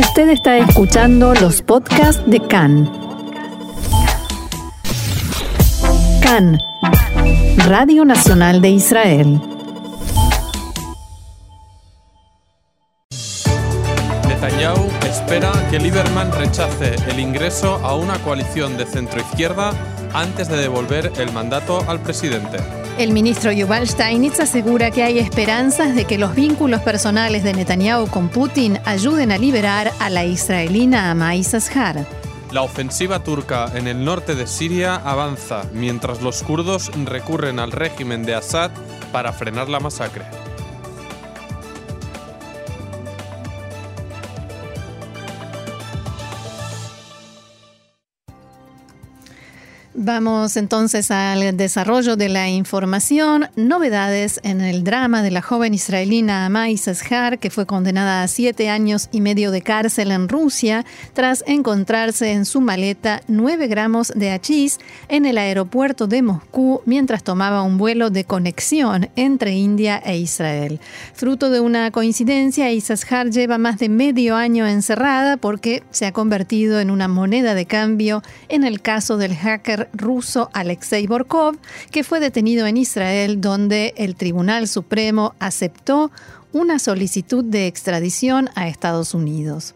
Usted está escuchando los podcasts de CAN. CAN, Radio Nacional de Israel. Netanyahu espera que Lieberman rechace el ingreso a una coalición de centroizquierda antes de devolver el mandato al presidente. El ministro Yuval Steinitz asegura que hay esperanzas de que los vínculos personales de Netanyahu con Putin ayuden a liberar a la israelina Amai Sashar. La ofensiva turca en el norte de Siria avanza mientras los kurdos recurren al régimen de Assad para frenar la masacre. Vamos entonces al desarrollo de la información. Novedades en el drama de la joven israelina Amai Sashar, que fue condenada a siete años y medio de cárcel en Rusia tras encontrarse en su maleta nueve gramos de hachís en el aeropuerto de Moscú mientras tomaba un vuelo de conexión entre India e Israel. Fruto de una coincidencia, Isashar lleva más de medio año encerrada porque se ha convertido en una moneda de cambio en el caso del hacker ruso Alexei Borkov, que fue detenido en Israel, donde el Tribunal Supremo aceptó una solicitud de extradición a Estados Unidos.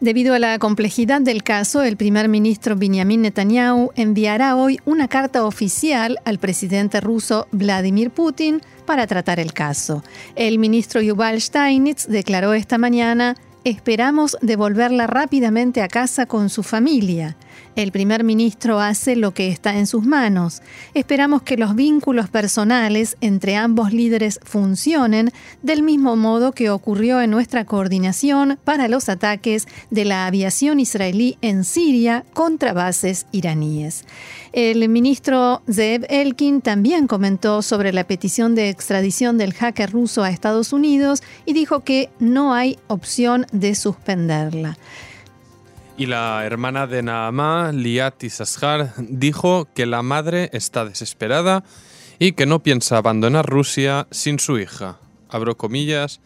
Debido a la complejidad del caso, el primer ministro Benjamin Netanyahu enviará hoy una carta oficial al presidente ruso Vladimir Putin para tratar el caso. El ministro Yuval Steinitz declaró esta mañana Esperamos devolverla rápidamente a casa con su familia. El primer ministro hace lo que está en sus manos. Esperamos que los vínculos personales entre ambos líderes funcionen del mismo modo que ocurrió en nuestra coordinación para los ataques de la aviación israelí en Siria contra bases iraníes. El ministro Zeev Elkin también comentó sobre la petición de extradición del hacker ruso a Estados Unidos y dijo que no hay opción de suspenderla. Y la hermana de Naamá, Liat Isashar, dijo que la madre está desesperada y que no piensa abandonar Rusia sin su hija. Abro comillas,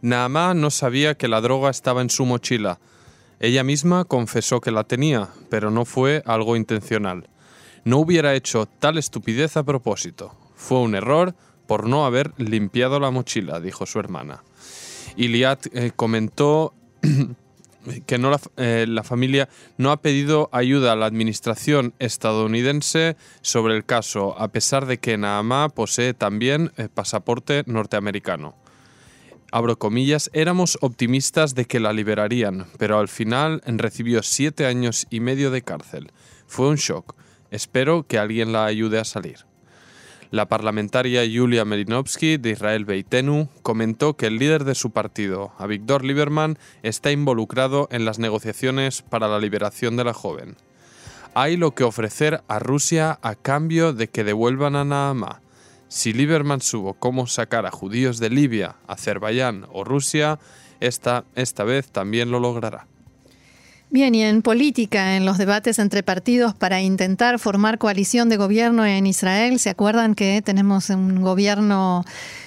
Naamá no sabía que la droga estaba en su mochila. Ella misma confesó que la tenía, pero no fue algo intencional. No hubiera hecho tal estupidez a propósito. Fue un error por no haber limpiado la mochila, dijo su hermana. Y Liat eh, comentó que no eh, la, familia no ha pedido ayuda a la administración estadounidense sobre el caso, a pesar de que Naamá posee también eh, pasaporte norteamericano. Abro comillas, éramos optimistas de que la liberarían, pero al final recibió siete años y medio de cárcel. Fue un shock. Espero que alguien la ayude a salir. La parlamentaria Yulia Melinovsky de Israel Beitenu comentó que el líder de su partido, Avigdor Lieberman, está involucrado en las negociaciones para la liberación de la joven. Hay lo que ofrecer a Rusia a cambio de que devuelvan a Naamá. Si Lieberman supo cómo sacar a judíos de Libia, Azerbaiyán o Rusia, esta, esta vez también lo logrará. Bien, y en política, en los debates entre partidos para intentar formar coalición de gobierno en Israel, ¿se acuerdan que tenemos un gobierno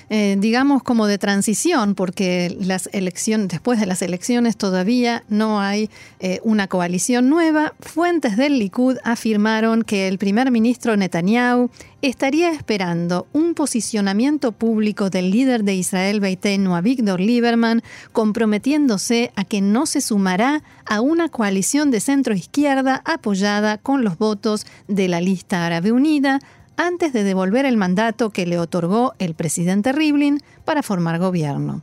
eh, digamos, como de transición, porque las elecciones, después de las elecciones todavía no hay eh, una coalición nueva. Fuentes del Likud afirmaron que el primer ministro Netanyahu estaría esperando un posicionamiento público del líder de Israel Beitenu, a Víctor Lieberman, comprometiéndose a que no se sumará a una coalición de centro izquierda apoyada con los votos de la lista árabe unida, antes de devolver el mandato que le otorgó el presidente Rivlin para formar gobierno.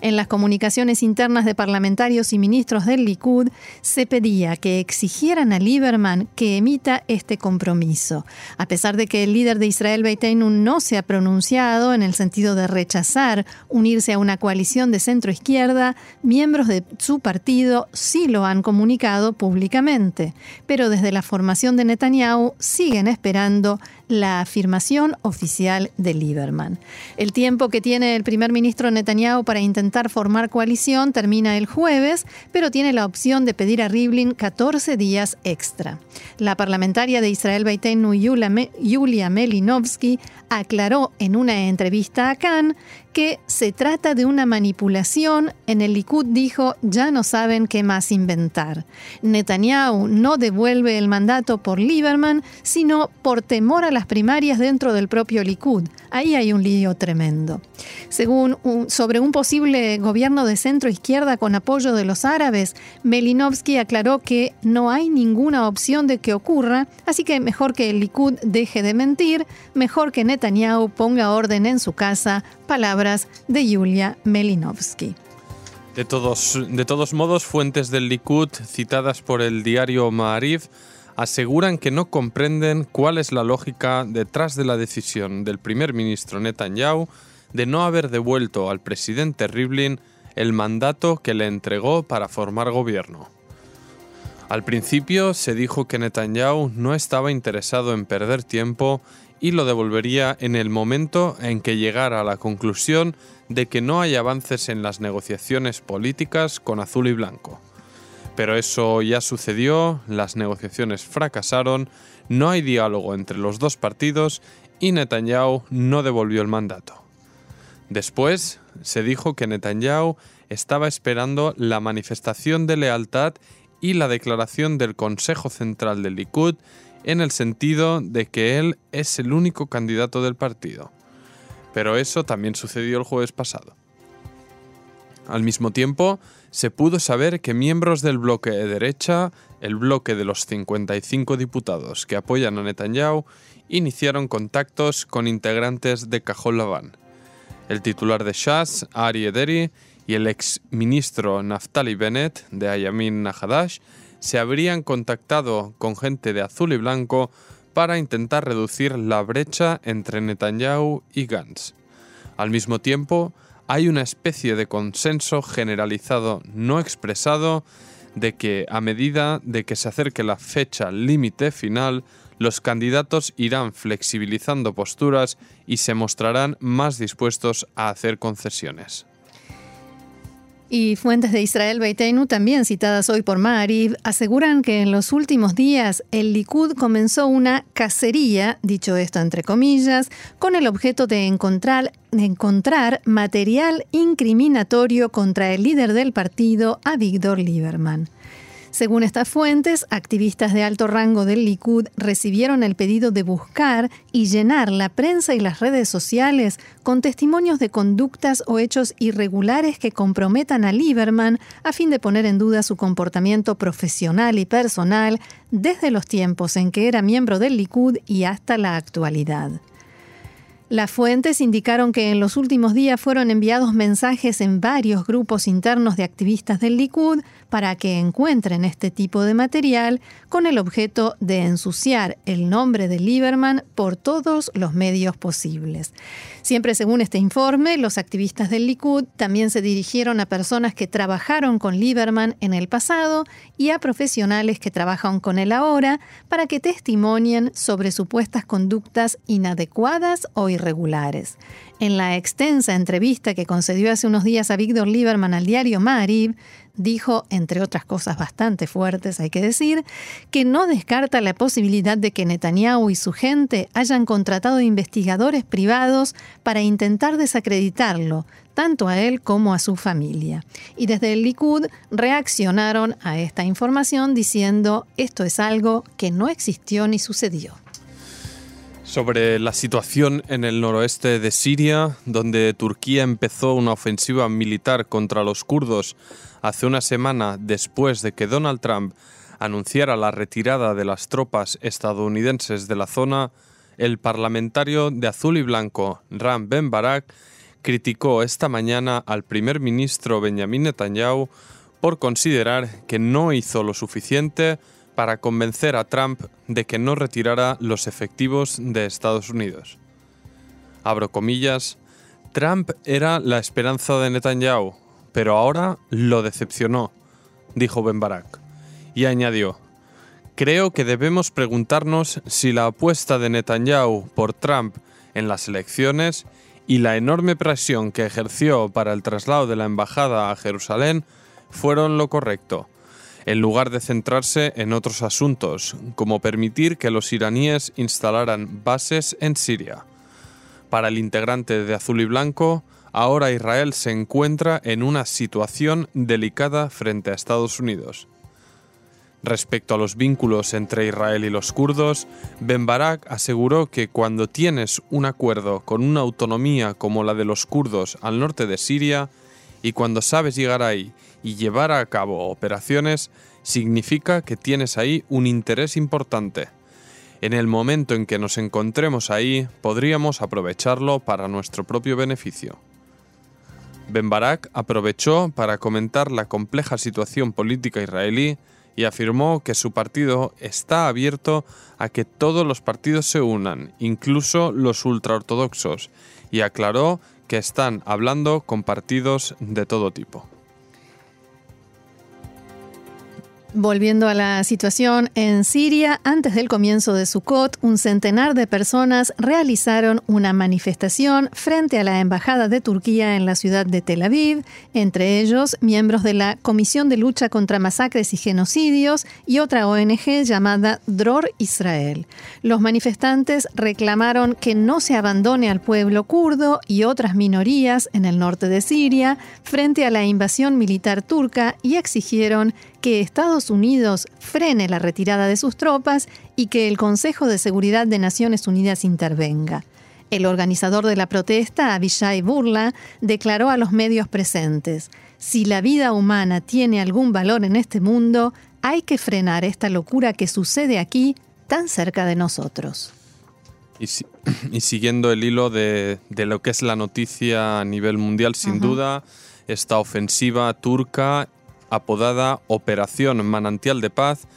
En las comunicaciones internas de parlamentarios y ministros del Likud se pedía que exigieran a Lieberman que emita este compromiso. A pesar de que el líder de Israel Beitenu no se ha pronunciado en el sentido de rechazar unirse a una coalición de centro izquierda, miembros de su partido sí lo han comunicado públicamente. Pero desde la formación de Netanyahu siguen esperando la afirmación oficial de Lieberman. El tiempo que tiene el primer ministro Netanyahu para intentar formar coalición termina el jueves, pero tiene la opción de pedir a Rivlin 14 días extra. La parlamentaria de Israel Beitenu, Yulia Melinovsky, aclaró en una entrevista a Khan que se trata de una manipulación. En el Likud dijo, ya no saben qué más inventar. Netanyahu no devuelve el mandato por Lieberman, sino por temor a las primarias dentro del propio Likud. Ahí hay un lío tremendo. Según sobre un posible gobierno de centro izquierda con apoyo de los árabes, Melinovsky aclaró que no hay ninguna opción de que ocurra, así que mejor que el Likud deje de mentir, mejor que Netanyahu ponga orden en su casa, de Yulia Melinovsky. De todos, de todos modos, fuentes del Likud citadas por el diario Ma'ariv aseguran que no comprenden cuál es la lógica detrás de la decisión del primer ministro Netanyahu de no haber devuelto al presidente Rivlin el mandato que le entregó para formar gobierno. Al principio se dijo que Netanyahu no estaba interesado en perder tiempo y lo devolvería en el momento en que llegara a la conclusión de que no hay avances en las negociaciones políticas con azul y blanco. Pero eso ya sucedió, las negociaciones fracasaron, no hay diálogo entre los dos partidos y Netanyahu no devolvió el mandato. Después se dijo que Netanyahu estaba esperando la manifestación de lealtad y la declaración del Consejo Central del Likud en el sentido de que él es el único candidato del partido. Pero eso también sucedió el jueves pasado. Al mismo tiempo, se pudo saber que miembros del bloque de derecha, el bloque de los 55 diputados que apoyan a Netanyahu, iniciaron contactos con integrantes de Cajol Laván. El titular de Shas, Ari Ederi, y el ex ministro Naftali Bennett de Ayamin Nahadash se habrían contactado con gente de azul y blanco para intentar reducir la brecha entre Netanyahu y Gantz. Al mismo tiempo, hay una especie de consenso generalizado no expresado de que a medida de que se acerque la fecha límite final, los candidatos irán flexibilizando posturas y se mostrarán más dispuestos a hacer concesiones. Y fuentes de Israel Beiteinu, también citadas hoy por Ma'ariv, aseguran que en los últimos días el Likud comenzó una cacería, dicho esto entre comillas, con el objeto de encontrar, de encontrar material incriminatorio contra el líder del partido, Avigdor Lieberman. Según estas fuentes, activistas de alto rango del Likud recibieron el pedido de buscar y llenar la prensa y las redes sociales con testimonios de conductas o hechos irregulares que comprometan a Lieberman a fin de poner en duda su comportamiento profesional y personal desde los tiempos en que era miembro del Likud y hasta la actualidad. Las fuentes indicaron que en los últimos días fueron enviados mensajes en varios grupos internos de activistas del Likud para que encuentren este tipo de material con el objeto de ensuciar el nombre de Lieberman por todos los medios posibles. Siempre según este informe, los activistas del Likud también se dirigieron a personas que trabajaron con Lieberman en el pasado y a profesionales que trabajan con él ahora para que testimonien sobre supuestas conductas inadecuadas o irregulares. En la extensa entrevista que concedió hace unos días a Víctor Lieberman al diario Marib, dijo, entre otras cosas bastante fuertes, hay que decir, que no descarta la posibilidad de que Netanyahu y su gente hayan contratado investigadores privados para intentar desacreditarlo, tanto a él como a su familia. Y desde el Likud reaccionaron a esta información diciendo, esto es algo que no existió ni sucedió sobre la situación en el noroeste de Siria, donde Turquía empezó una ofensiva militar contra los kurdos hace una semana después de que Donald Trump anunciara la retirada de las tropas estadounidenses de la zona, el parlamentario de azul y blanco Ram Ben Barak criticó esta mañana al primer ministro Benjamin Netanyahu por considerar que no hizo lo suficiente para convencer a Trump de que no retirara los efectivos de Estados Unidos. Abro comillas, Trump era la esperanza de Netanyahu, pero ahora lo decepcionó, dijo Ben Barak. Y añadió, creo que debemos preguntarnos si la apuesta de Netanyahu por Trump en las elecciones y la enorme presión que ejerció para el traslado de la embajada a Jerusalén fueron lo correcto en lugar de centrarse en otros asuntos, como permitir que los iraníes instalaran bases en Siria. Para el integrante de Azul y Blanco, ahora Israel se encuentra en una situación delicada frente a Estados Unidos. Respecto a los vínculos entre Israel y los kurdos, Ben Barak aseguró que cuando tienes un acuerdo con una autonomía como la de los kurdos al norte de Siria, y cuando sabes llegar ahí y llevar a cabo operaciones, significa que tienes ahí un interés importante. En el momento en que nos encontremos ahí, podríamos aprovecharlo para nuestro propio beneficio. Ben Barak aprovechó para comentar la compleja situación política israelí y afirmó que su partido está abierto a que todos los partidos se unan, incluso los ultraortodoxos, y aclaró que están hablando con partidos de todo tipo. Volviendo a la situación en Siria, antes del comienzo de Sukkot, un centenar de personas realizaron una manifestación frente a la embajada de Turquía en la ciudad de Tel Aviv, entre ellos miembros de la Comisión de Lucha contra Masacres y Genocidios y otra ONG llamada Dror Israel. Los manifestantes reclamaron que no se abandone al pueblo kurdo y otras minorías en el norte de Siria frente a la invasión militar turca y exigieron que Estados Unidos frene la retirada de sus tropas y que el Consejo de Seguridad de Naciones Unidas intervenga. El organizador de la protesta, Avishai Burla, declaró a los medios presentes, si la vida humana tiene algún valor en este mundo, hay que frenar esta locura que sucede aquí, tan cerca de nosotros. Y, siguiendo el hilo de, de, lo que es la noticia a nivel mundial, sin duda, esta ofensiva turca apodada Operación Manantial de Paz,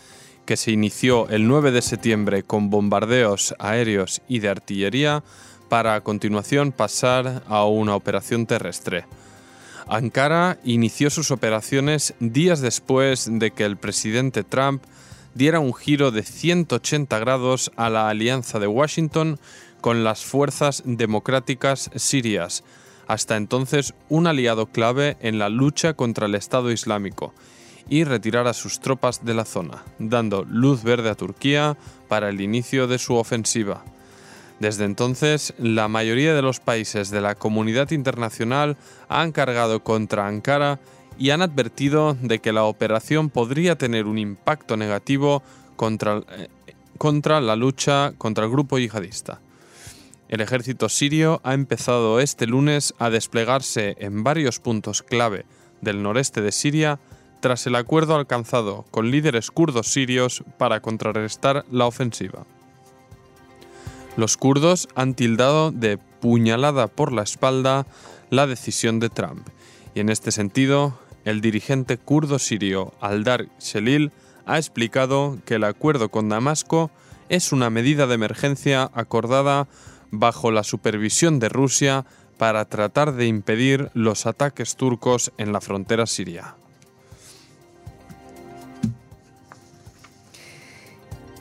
que se inició el 9 de septiembre con bombardeos aéreos y de artillería, para a continuación pasar a una operación terrestre. Ankara inició sus operaciones días después de que el presidente Trump diera un giro de 180 grados a la alianza de Washington con las fuerzas democráticas sirias, hasta entonces un aliado clave en la lucha contra el Estado Islámico, y retirar a sus tropas de la zona, dando luz verde a Turquía para el inicio de su ofensiva. Desde entonces, la mayoría de los países de la comunidad internacional han cargado contra Ankara y han advertido de que la operación podría tener un impacto negativo contra, eh, contra la lucha contra el grupo yihadista. El ejército sirio ha empezado este lunes a desplegarse en varios puntos clave del noreste de Siria tras el acuerdo alcanzado con líderes kurdos sirios para contrarrestar la ofensiva. Los kurdos han tildado de puñalada por la espalda la decisión de Trump, y en este sentido, el dirigente kurdo sirio Aldar Shelil ha explicado que el acuerdo con Damasco es una medida de emergencia acordada bajo la supervisión de Rusia para tratar de impedir los ataques turcos en la frontera siria.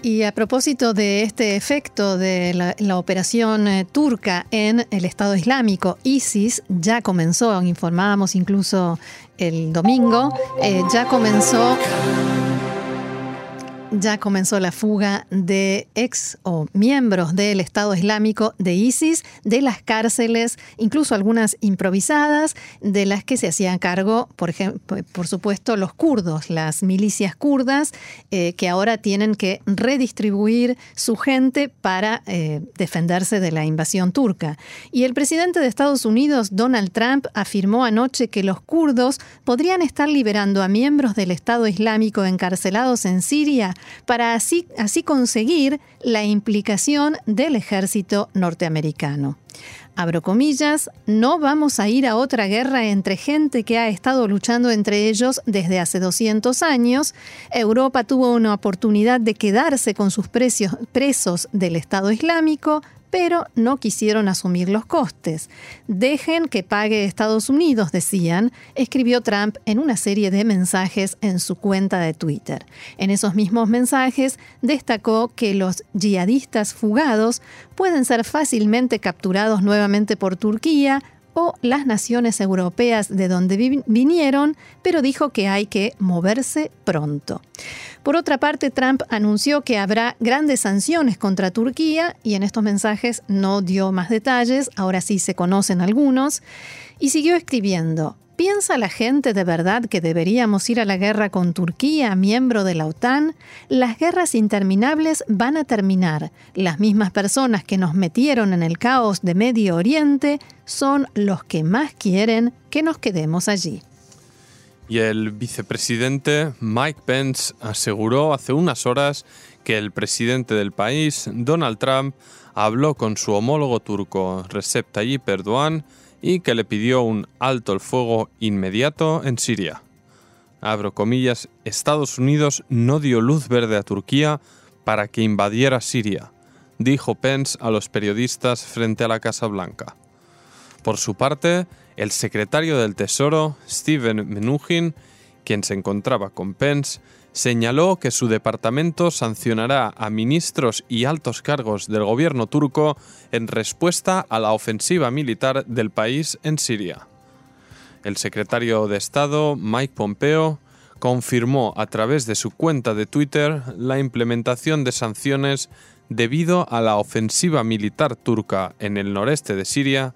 Y a propósito de este efecto de la, operación eh, turca en el Estado Islámico, ISIS ya comenzó, informábamos incluso el domingo, eh, ya comenzó ya comenzó la fuga de ex o miembros del Estado Islámico de ISIS de las cárceles, incluso algunas improvisadas, de las que se hacían cargo, por ejemplo, por supuesto, los kurdos, las milicias kurdas, eh, que ahora tienen que redistribuir su gente para eh, defenderse de la invasión turca. Y el presidente de Estados Unidos, Donald Trump, afirmó anoche que los kurdos podrían estar liberando a miembros del Estado Islámico encarcelados en Siria para así, así conseguir la implicación del ejército norteamericano. Abro comillas, no vamos a ir a otra guerra entre gente que ha estado luchando entre ellos desde hace 200 años. Europa tuvo una oportunidad de quedarse con sus presos del Estado Islámico, pero no quisieron asumir los costes. Dejen que pague Estados Unidos, decían, escribió Trump en una serie de mensajes en su cuenta de Twitter. En esos mismos mensajes destacó que los yihadistas fugados pueden ser fácilmente capturados nuevamente por Turquía, o las naciones europeas de donde vinieron, pero dijo que hay que moverse pronto. Por otra parte, Trump anunció que habrá grandes sanciones contra Turquía y en estos mensajes no dio más detalles, ahora sí se conocen algunos. Y siguió escribiendo, ¿Piensa la gente de verdad que deberíamos ir a la guerra con Turquía, miembro de la OTAN? Las guerras interminables van a terminar. Las mismas personas que nos metieron en el caos de Medio Oriente son los que más quieren que nos quedemos allí. Y el vicepresidente Mike Pence aseguró hace unas horas que el presidente del país, Donald Trump, habló con su homólogo turco Recep Tayyip Erdogan y que le pidió un alto el fuego inmediato en Siria. Estados Unidos no dio luz verde a Turquía para que invadiera Siria, dijo Pence a los periodistas frente a la Casa Blanca. Por su parte, el secretario del Tesoro, Steven Mnuchin, quien se encontraba con Pence, señaló que su departamento sancionará a ministros y altos cargos del gobierno turco en respuesta a la ofensiva militar del país en Siria. El secretario de Estado, Mike Pompeo, confirmó a través de su cuenta de Twitter la implementación de sanciones debido a la ofensiva militar turca en el noreste de Siria,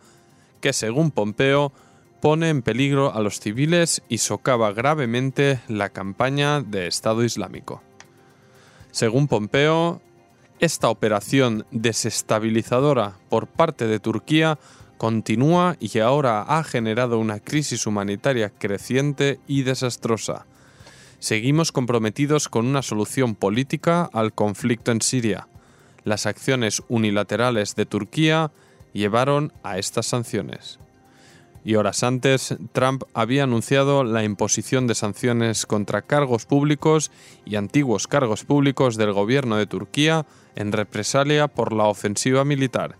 que según Pompeo pone en peligro a los civiles y socava gravemente la campaña de Estado Islámico. Según Pompeo, esta operación desestabilizadora por parte de Turquía continúa y ahora ha generado una crisis humanitaria creciente y desastrosa. Seguimos comprometidos con una solución política al conflicto en Siria. Las acciones unilaterales de Turquía llevaron a estas sanciones y horas antes Trump había anunciado la imposición de sanciones contra cargos públicos y antiguos cargos públicos del gobierno de Turquía en represalia por la ofensiva militar.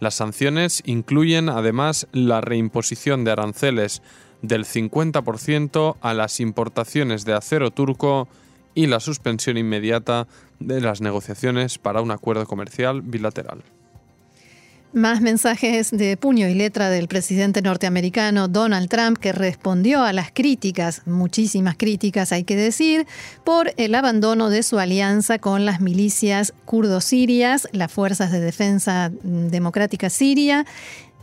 Las sanciones incluyen además la reimposición de aranceles del 50% a las importaciones de acero turco y la suspensión inmediata de las negociaciones para un acuerdo comercial bilateral. Más mensajes de puño y letra del presidente norteamericano Donald Trump que respondió a las críticas, muchísimas críticas hay que decir, por el abandono de su alianza con las milicias kurdo-sirias, las Fuerzas de Defensa Democrática Siria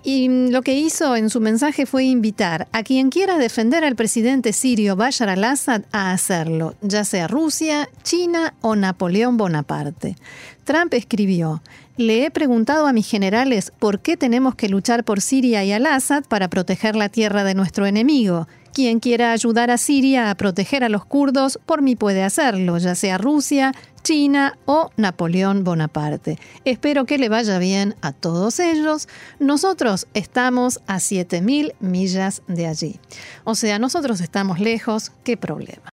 y lo que hizo en su mensaje fue invitar a quien quiera defender al presidente sirio Bashar al-Assad a hacerlo, ya sea Rusia, China o Napoleón Bonaparte. Trump escribió, le he preguntado a mis generales por qué tenemos que luchar por Siria y al-Assad para proteger la tierra de nuestro enemigo. Quien quiera ayudar a Siria a proteger a los kurdos, por mí puede hacerlo, ya sea Rusia, China o Napoleón Bonaparte. Espero que le vaya bien a todos ellos. Nosotros estamos a 7.000 millas de allí. O sea, nosotros estamos lejos, ¿qué problema?